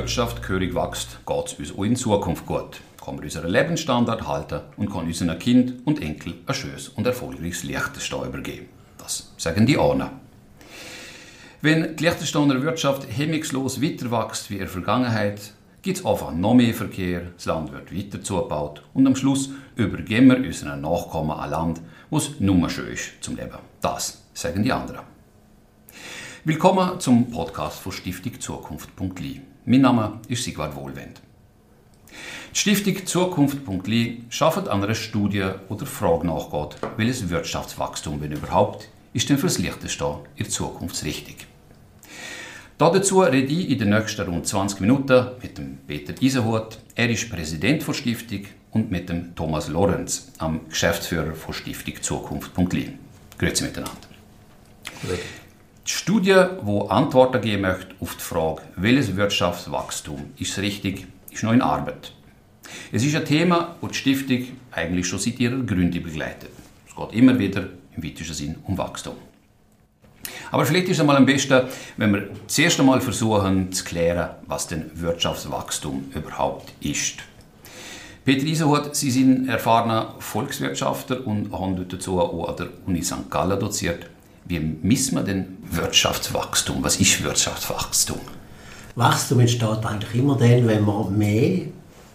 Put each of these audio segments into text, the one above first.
Wirtschaft gehörig wächst, geht es uns auch in Zukunft gut. Kann wir unseren Lebensstandard halten und kann unseren Kind und Enkel ein schönes und erfolgreiches Liechtenstein übergeben. Das sagen die Ahnen. Wenn die Liechtensteiner Wirtschaft hemmungslos weiter wächst wie in der Vergangenheit, gibt es einfach noch mehr Verkehr, das Land wird weiter zugebaut und am Schluss übergeben wir unseren Nachkommen ein Land, wo es nur schön ist zum Leben. Das sagen die anderen. Willkommen zum Podcast von Stiftung Zukunft.li. Mein Name ist Sigvard Wohlwend. Die Stiftung Zukunft.li schafft an einer Studie, wo der Frage nachgeht, welches Wirtschaftswachstum, wenn überhaupt, ist denn fürs Liechtenstein in Zukunft richtig. Dazu rede ich in den nächsten rund 20 Minuten mit dem Peter Isenhut. Er ist Präsident der Stiftung und mit dem Thomas Lorenz, am Geschäftsführer von Stiftung Zukunft.li. Grüezi miteinander. Grüezi. Die Studie, die Antworten geben möchte auf die Frage, welches Wirtschaftswachstum ist richtig, ist noch in Arbeit. Es ist ein Thema, das die Stiftung eigentlich schon seit ihrer Gründung begleitet. Es geht immer wieder im weitesten Sinn um Wachstum. Aber vielleicht ist es einmal am besten, wenn wir zuerst einmal versuchen zu klären, was denn Wirtschaftswachstum überhaupt ist. Peter Isenhut, Sie sind erfahrener Volkswirtschaftler und haben dazu auch an der Uni St. Gallen doziert. Wie misst man denn Wirtschaftswachstum? Was ist Wirtschaftswachstum? Wachstum entsteht eigentlich immer dann, wenn man mehr,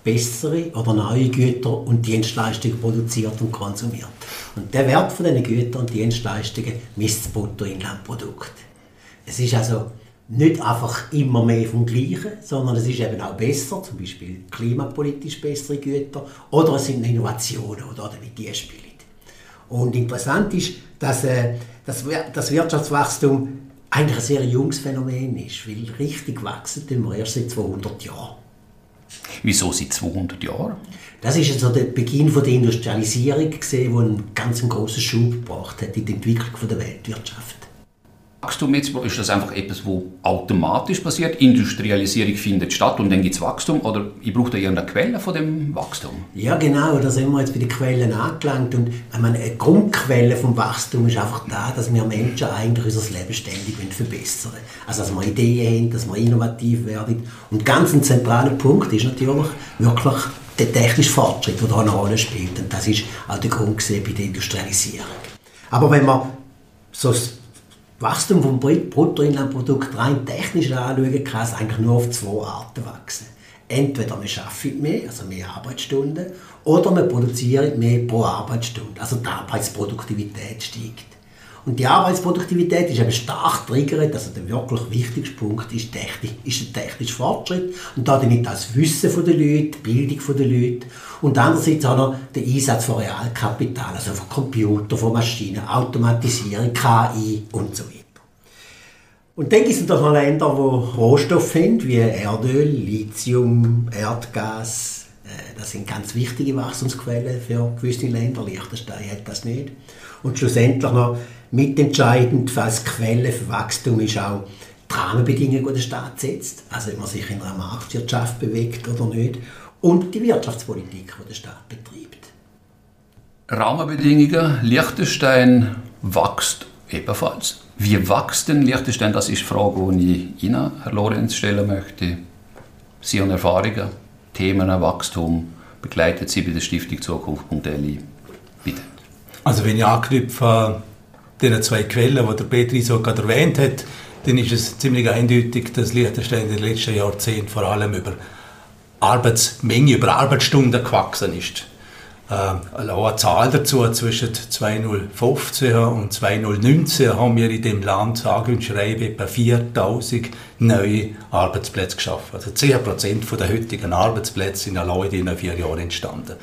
bessere oder neue Güter und Dienstleistungen produziert und konsumiert. Und der Wert von diesen Gütern und Dienstleistungen misst das Bruttoinlandprodukt. Es ist also nicht einfach immer mehr vom Gleichen, sondern es ist eben auch besser, zum Beispiel klimapolitisch bessere Güter oder es sind Innovationen oder wie die spielen. Und interessant ist, dass äh, das Wirtschaftswachstum eigentlich ein sehr junges Phänomen ist, weil richtig wachsen tun wir erst seit 200 Jahren. Wieso seit 200 Jahren? Das ist also der Beginn der Industrialisierung, gesehen, wo einen ganz großen Schub gebracht hat in die Entwicklung der Weltwirtschaft. Wachstum jetzt, ist das einfach etwas, wo automatisch passiert? Industrialisierung findet statt und dann gibt es Wachstum? Oder ich brauche da irgendeine Quelle von dem Wachstum? Ja, genau, da sind wir jetzt bei den Quellen angelangt. Und ich meine, eine Grundquelle vom Wachstum ist einfach da, dass wir Menschen eigentlich unser Leben ständig verbessern wollen. Also, dass wir Ideen haben, dass wir innovativ werden. Und ganz ein zentraler Punkt ist natürlich wirklich der technische Fortschritt, der da eine Rolle spielt. Und das ist auch der Grund bei der Industrialisierung. Aber wenn man so Wachstum vom Bruttoinlandprodukt rein technisch anschauen, kann es eigentlich nur auf zwei Arten wachsen. Entweder wir schaffen mehr, also mehr Arbeitsstunden, oder wir produzieren mehr pro Arbeitsstunde, also die Arbeitsproduktivität steigt. Und die Arbeitsproduktivität ist eben stark triggert, also der wirklich wichtigste Punkt ist, technisch, ist der technische Fortschritt und damit das Wissen der Leute, die Bildung der Leute und andererseits auch noch der Einsatz von Realkapital, also von Computer, von Maschinen, Automatisierung, KI und so weiter. Und dann gibt es natürlich noch Länder, die Rohstoffe haben, wie Erdöl, Lithium, Erdgas. Äh, das sind ganz wichtige Wachstumsquellen für gewisse Länder. Liechtenstein hat das nicht. Und schlussendlich noch mitentscheidend als Quelle für Wachstum ist auch die Rahmenbedingungen, die der Staat setzt. Also ob man sich in einer Marktwirtschaft bewegt oder nicht. Und die Wirtschaftspolitik, die der Staat betreibt. Rahmenbedingungen. Liechtenstein wächst ebenfalls. Wie wächst denn Liechtenstein? Das ist die Frage, die ich Ihnen, Herr Lorenz, stellen möchte. Sie haben Erfahrungen, Themen, Wachstum, begleitet Sie bei der Stiftung Zukunft.li. Bitte. Also wenn ich anknüpfe an diese zwei Quellen, die der Petri so gerade erwähnt hat, dann ist es ziemlich eindeutig, dass Liechtenstein in den letzten Jahrzehnten vor allem über Arbeitsmenge, über Arbeitsstunden gewachsen ist. Äh, eine Zahl dazu, zwischen 2015 und 2019 haben wir in dem Land, sage und schreibe, etwa 4000 neue Arbeitsplätze geschaffen. Also 10% der heutigen Arbeitsplätze sind allein in diesen vier Jahren entstanden.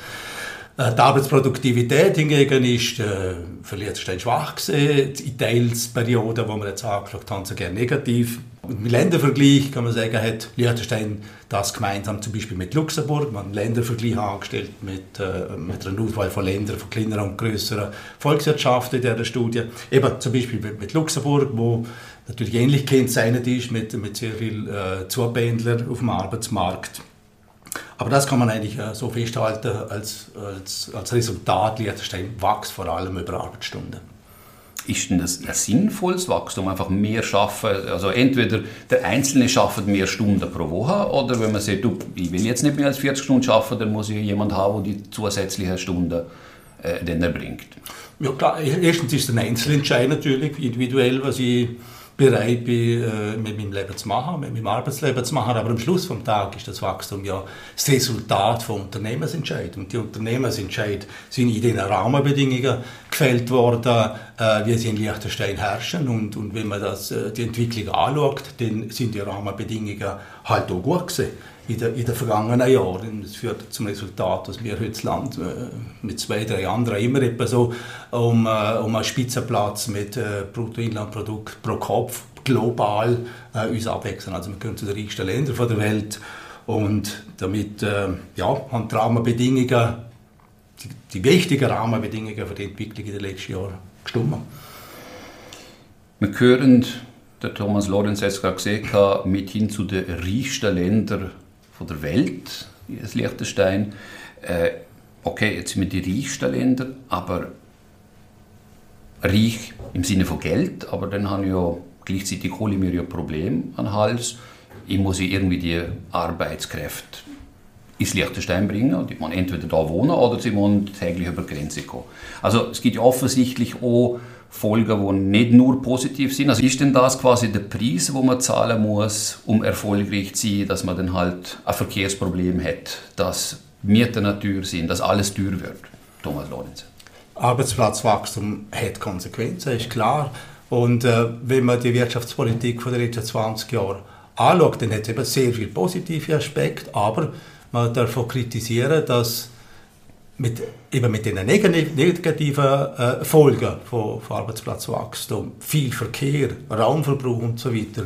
Äh, die Arbeitsproduktivität hingegen ist äh, Liechtenstein schwach gesehen. In Teilsperioden, die wir jetzt angeschaut haben, sogar negativ. Im Ländervergleich kann man sagen, hat Liechtenstein das gemeinsam zum Beispiel mit Luxemburg. Man hat einen Ländervergleich angestellt mit, äh, mit einer Auswahl von Ländern von kleineren und größeren Volkswirtschaften in dieser Studie. Eben zum Beispiel mit, mit Luxemburg, wo natürlich ähnlich kennzeichnet ist mit, mit sehr vielen äh, Zupendlern auf dem Arbeitsmarkt. Aber das kann man eigentlich äh, so festhalten, als, als, als Resultat Liechtenstein wächst vor allem über Arbeitsstunden. ist denn das ein sinnvolles Wachstum? Einfach mehr schaffen, also entweder der Einzelne schafft mehr Stunden pro Woche oder wenn man sagt, du, ich will jetzt nicht mehr als 40 Stunden schaffen, dann muss ich jemanden haben, der die zusätzlichen Stunden äh, dann erbringt. Ja klar, erstens ist ein Einzelentscheid natürlich, individuell, was ich bereit bin, äh, mit meinem Leben zu machen, mit meinem Arbeitsleben zu machen. Aber am Schluss des Tages ist das Wachstum ja das Resultat von Unternehmensentscheid. Und die Unternehmensentscheid sind in den Rahmenbedingungen gefällt worden, äh, wie sie in Liechtenstein herrschen. Und, und wenn man das, äh, die Entwicklung anschaut, dann sind die Rahmenbedingungen halt auch gut gewesen in den, in den vergangenen Jahren. Das führt zum Resultat, dass wir heute das Land äh, mit zwei, drei anderen immer etwa so um, um einen Spitzenplatz mit Bruttoinlandprodukt pro Kopf global äh, uns abwechseln. Also wir gehören zu den reichsten Ländern der Welt und damit äh, ja, haben die Rahmenbedingungen, die, die wichtigen Rahmenbedingungen für die Entwicklung in den letzten Jahren gestimmt. Wir gehören der Thomas Lorenz hat es gerade gesehen, mithin zu den reichsten Ländern der Welt, das Liechtenstein. Äh, okay, jetzt sind wir die reichsten Länder, aber reich im Sinne von Geld, aber dann haben ja gleichzeitig hole ich mir ja Problem an den Hals. Ich muss irgendwie die Arbeitskräfte ins Liechtenstein bringen. Die man entweder da wohnen oder sie wollen täglich über die Grenze kommen. Also es gibt offensichtlich auch Folgen, die nicht nur positiv sind. Also ist denn das quasi der Preis, wo man zahlen muss, um erfolgreich zu sein, dass man dann halt ein Verkehrsproblem hat, dass Mieten natürlich sind, dass alles teuer wird? Thomas Lorenz. Arbeitsplatzwachstum hat Konsequenzen, ist klar. Und äh, wenn man die Wirtschaftspolitik von den letzten 20 Jahren anschaut, dann hat es eben sehr viele positive Aspekte, aber man darf kritisieren, dass mit, eben mit den negativen äh, Folgen von, von, Arbeitsplatzwachstum, viel Verkehr, Raumverbrauch und so weiter,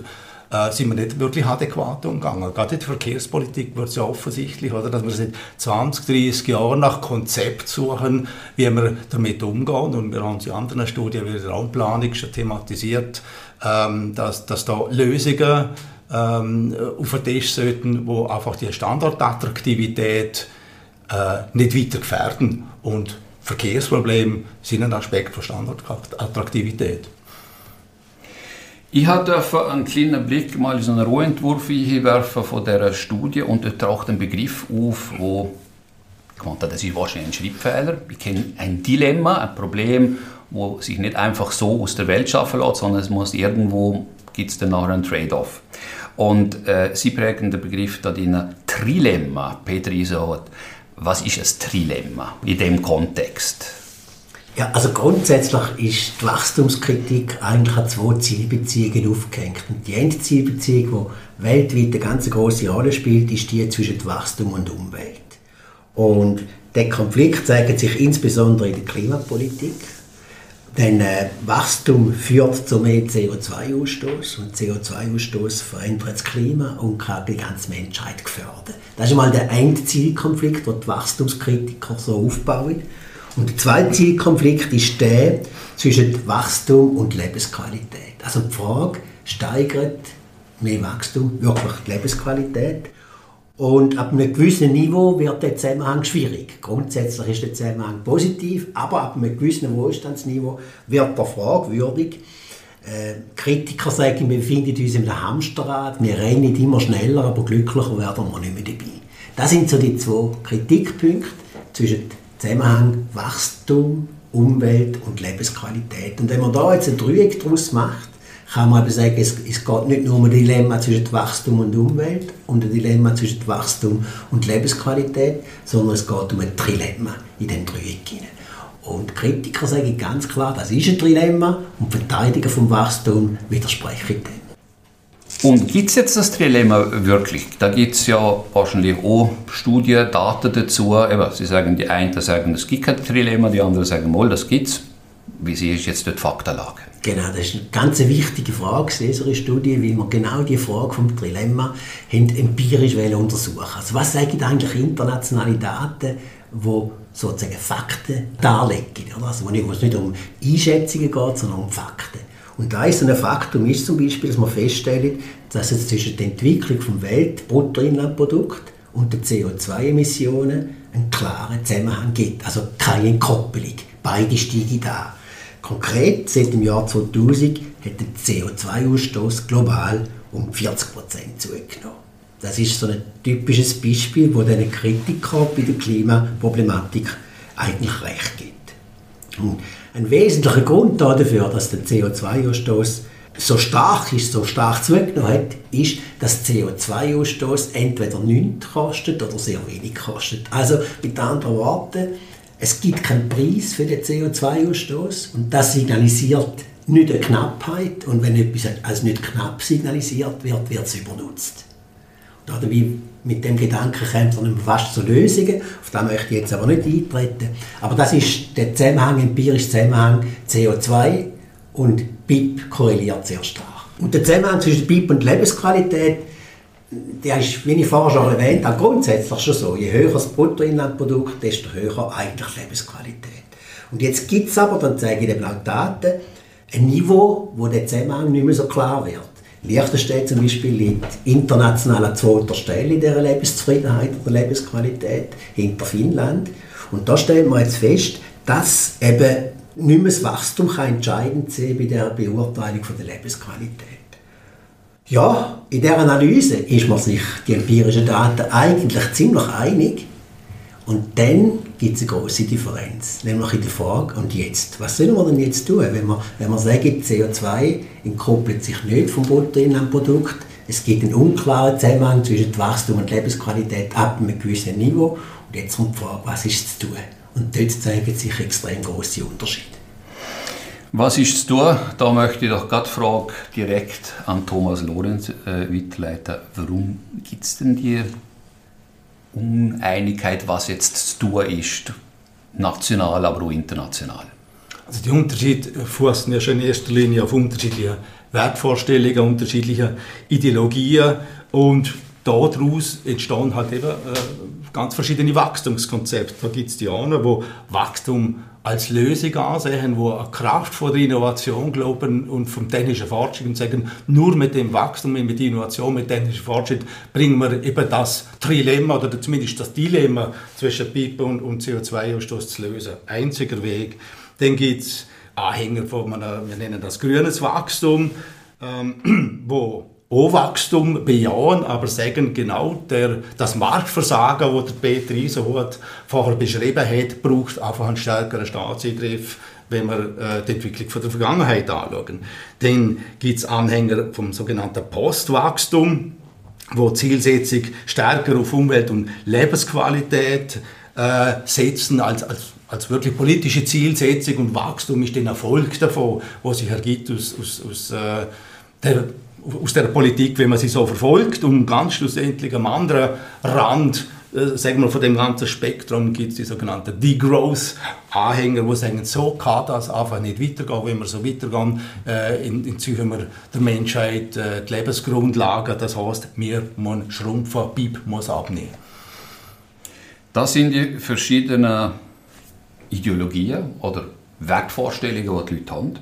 äh, sind wir nicht wirklich adäquat umgegangen. Gerade in der Verkehrspolitik wird es ja offensichtlich, oder, dass wir seit 20, 30 Jahren nach Konzept suchen, wie wir damit umgehen. Und wir haben in anderen Studien wie der Raumplanung schon thematisiert, ähm, dass, dass da Lösungen ähm, auf den Tisch sollten, wo einfach die Standortattraktivität äh, nicht weiter gefährden. Und Verkehrsprobleme sind ein Aspekt von Standortattraktivität. Ich durfte einen kleinen Blick mal in so einen Rohentwurf werfen von dieser Studie und dort taucht ein Begriff auf, wo ich meinte, das ist wahrscheinlich ein Schreibfehler. Ich kenne ein Dilemma, ein Problem, wo sich nicht einfach so aus der Welt schaffen lässt, sondern es muss irgendwo gibt es dann nachher einen Trade-off. Und äh, Sie prägen den Begriff da in Trilemma, Peter Isohot. Was ist ein Trilemma in dem Kontext? Ja, also grundsätzlich ist die Wachstumskritik eigentlich an zwei Zielbeziehungen aufgehängt. Und die Endzielbeziehung, die weltweit eine ganz große Rolle spielt, ist die zwischen Wachstum und Umwelt. Und der Konflikt zeigt sich insbesondere in der Klimapolitik. Denn äh, Wachstum führt zu mehr CO2-Ausstoß und CO2-Ausstoß verändert das Klima und kann die ganze Menschheit gefährden. Das ist mal der Endzielkonflikt, den die Wachstumskritiker so aufbauen. Und der zweite Zielkonflikt ist der zwischen Wachstum und Lebensqualität. Also die Frage, steigert mehr Wachstum wirklich die Lebensqualität? Und ab einem gewissen Niveau wird der Zusammenhang schwierig. Grundsätzlich ist der Zusammenhang positiv, aber ab einem gewissen Wohlstandsniveau wird er fragwürdig. Äh, Kritiker sagen, wir befinden uns in einem Hamsterrad, wir rennen immer schneller, aber glücklicher werden wir nicht mehr dabei. Das sind so die zwei Kritikpunkte zwischen Zusammenhang Wachstum, Umwelt und Lebensqualität. Und wenn man da jetzt ein Dreieck daraus macht, kann man eben sagen, es, es geht nicht nur um ein Dilemma zwischen Wachstum und Umwelt und ein Dilemma zwischen Wachstum und Lebensqualität, sondern es geht um ein Trilemma in dem Dreieck. Und Kritiker sagen ganz klar, das ist ein Trilemma und Verteidiger vom Wachstum widersprechen dem. Und gibt es jetzt das Trilemma wirklich? Da gibt es ja wahrscheinlich auch Studien, Daten dazu. Eben, Sie sagen, die einen sagen, es gibt kein Trilemma, die anderen sagen, mal, das gibt es. Wie ist jetzt die Faktenlage? Genau, das ist eine ganz wichtige Frage in unserer Studie, weil wir genau die Frage vom haben empirisch untersuchen Also was sagen eigentlich internationale Daten, die sozusagen Fakten darlegen? Also wo es nicht um Einschätzungen geht, sondern um Fakten. Und da ist ein Faktum ist zum Beispiel, dass man feststellt, dass es zwischen der Entwicklung vom Weltbruttoinlandprodukt und den CO2-Emissionen einen klaren Zusammenhang gibt. Also keine Entkoppelung. Beide steigen da. Konkret, seit dem Jahr 2000 hat der CO2-Ausstoß global um 40 Prozent zugenommen. Das ist so ein typisches Beispiel, wo den Kritiker bei der Klimaproblematik eigentlich recht gibt. Und ein wesentlicher Grund dafür, dass der CO2-Ausstoß so stark ist, so stark zugenommen hat, ist, dass CO2-Ausstoß entweder nichts kostet oder sehr wenig kostet. Also mit anderen Worten, es gibt keinen Preis für den CO2-Ausstoß und das signalisiert nicht eine Knappheit und wenn etwas als nicht knapp signalisiert wird, wird es übernutzt. Dabei mit dem Gedanken kommt man fast zu Lösungen, auf das möchte ich jetzt aber nicht eintreten. Aber das ist der Zusammenhang, empirische Zusammenhang CO2 und BIP korreliert sehr stark. Und der Zusammenhang zwischen BIP und Lebensqualität, der ist, wie ich vorher schon erwähnt habe, grundsätzlich schon so. Je höher das Bruttoinlandprodukt, desto höher eigentlich Lebensqualität. Und jetzt gibt es aber, dann zeige ich den Daten, ein Niveau, wo der Zusammenhang nicht mehr so klar wird. Liechtenstein zum Beispiel liegt international an zweiter Stelle in dieser Lebenszufriedenheit oder Lebensqualität hinter Finnland. Und da stellen wir jetzt fest, dass eben nicht mehr das Wachstum kann entscheidend sein bei der Beurteilung von der Lebensqualität. Ja, in der Analyse ist man sich die empirischen Daten eigentlich ziemlich einig. Und dann gibt es eine große Differenz, nämlich in der Frage, und jetzt? Was sollen wir denn jetzt tun, wenn wir, wenn wir sagen, CO2 entkoppelt sich nicht vom Bruttoinlandprodukt, es gibt einen unklaren Zusammenhang zwischen Wachstum und Lebensqualität ab einem gewissen Niveau. Und jetzt kommt die Frage, was ist zu tun? Und dort zeigen sich extrem große Unterschiede. Was ist zu tun? Da möchte ich doch gerade Frage direkt an Thomas Lorenz äh, weiterleiten. Warum gibt es denn die Uneinigkeit, was jetzt zu tun ist, national, aber auch international? Also die Unterschiede fußen ja schon in erster Linie auf unterschiedliche Wertvorstellungen, unterschiedliche Ideologien und daraus entstehen halt eben äh, ganz verschiedene Wachstumskonzepte. Da gibt es die einen, wo Wachstum als Lösung ansehen, wo eine Kraft von der Innovation glauben und vom technischen Fortschritt und sagen, nur mit dem Wachstum, mit der Innovation, mit technischem Fortschritt bringen wir eben das Trilemma oder zumindest das Dilemma zwischen Pipe und, und CO2-Ausstoß zu lösen. Einziger Weg. Dann gibt es Anhänger von, wir nennen das grünes Wachstum, ähm, wo auch Wachstum bejahen, aber sagen genau, der, das Marktversagen, das der Peter Isenhut vorher beschrieben hat, braucht einfach einen stärkeren Staatseingriff, wenn wir äh, die Entwicklung von der Vergangenheit anschauen. Dann gibt es Anhänger vom sogenannten Postwachstum, wo Zielsetzung stärker auf Umwelt- und Lebensqualität äh, setzen als, als als wirklich politische Zielsetzung und Wachstum ist der Erfolg davon, was sich ergibt aus, aus, aus äh, der aus der Politik, wenn man sie so verfolgt. Und ganz schlussendlich am anderen Rand äh, sagen wir, von dem ganzen Spektrum gibt es die sogenannten Degrowth-Anhänger, die sagen, so kann das einfach nicht weitergehen. Wenn wir so weitergehen, äh, entziehen wir der Menschheit äh, die Lebensgrundlage. Das heißt, wir müssen schrumpfen, BIP muss abnehmen. Das sind die verschiedenen Ideologien oder Wertvorstellungen, die die Leute haben.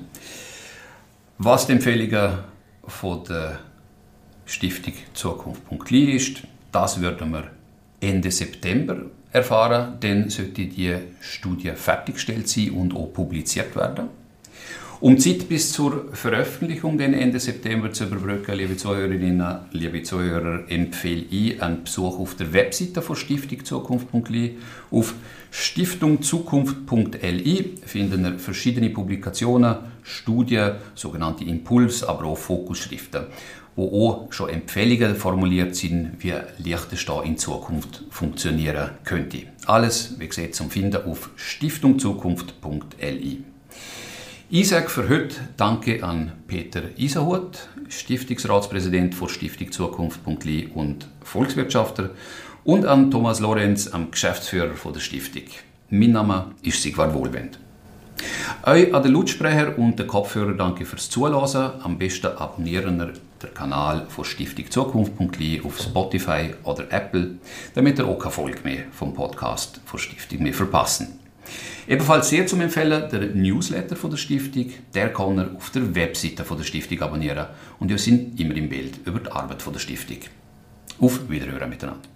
Was die Empfehlungen von der Stiftung Zukunft.li ist. Das werden wir Ende September erfahren. Dann sollte die Studie fertiggestellt sein und auch publiziert werden. Um Zeit bis zur Veröffentlichung den Ende September zu überbrücken, liebe Zuhörerinnen, liebe Zuhörer, empfehle ich einen Besuch auf der Webseite von Stiftung Zukunft.li. Auf stiftungzukunft.li finden Sie verschiedene Publikationen, Studien, sogenannte Impuls-, aber auch Fokusschriften, wo auch schon Empfehlungen formuliert sind, wie Liechtenstein in Zukunft funktionieren könnte. Alles, wie gesagt, zum Finden auf stiftungzukunft.li. Sage für heute Danke an Peter Iserhut, Stiftungsratspräsident von Stiftung Zukunft.li und Volkswirtschafter, und an Thomas Lorenz, am Geschäftsführer von der Stiftung. Mein Name ist Sigvard Wohlwend. Euch an den Lautsprecher und den Kopfhörer danke fürs Zuhören. Am besten abonnieren ihr den Kanal von Stiftung Zukunft.li auf Spotify oder Apple, damit ihr auch keine Folge mehr vom Podcast von Stiftung mehr verpassen. Ebenfalls sehr zum Empfehlen der Newsletter von der Stiftung. Der kann ihr auf der Webseite von der Stiftung abonnieren und ihr seid immer im Bild über die Arbeit von der Stiftung. Auf Wiederhören miteinander.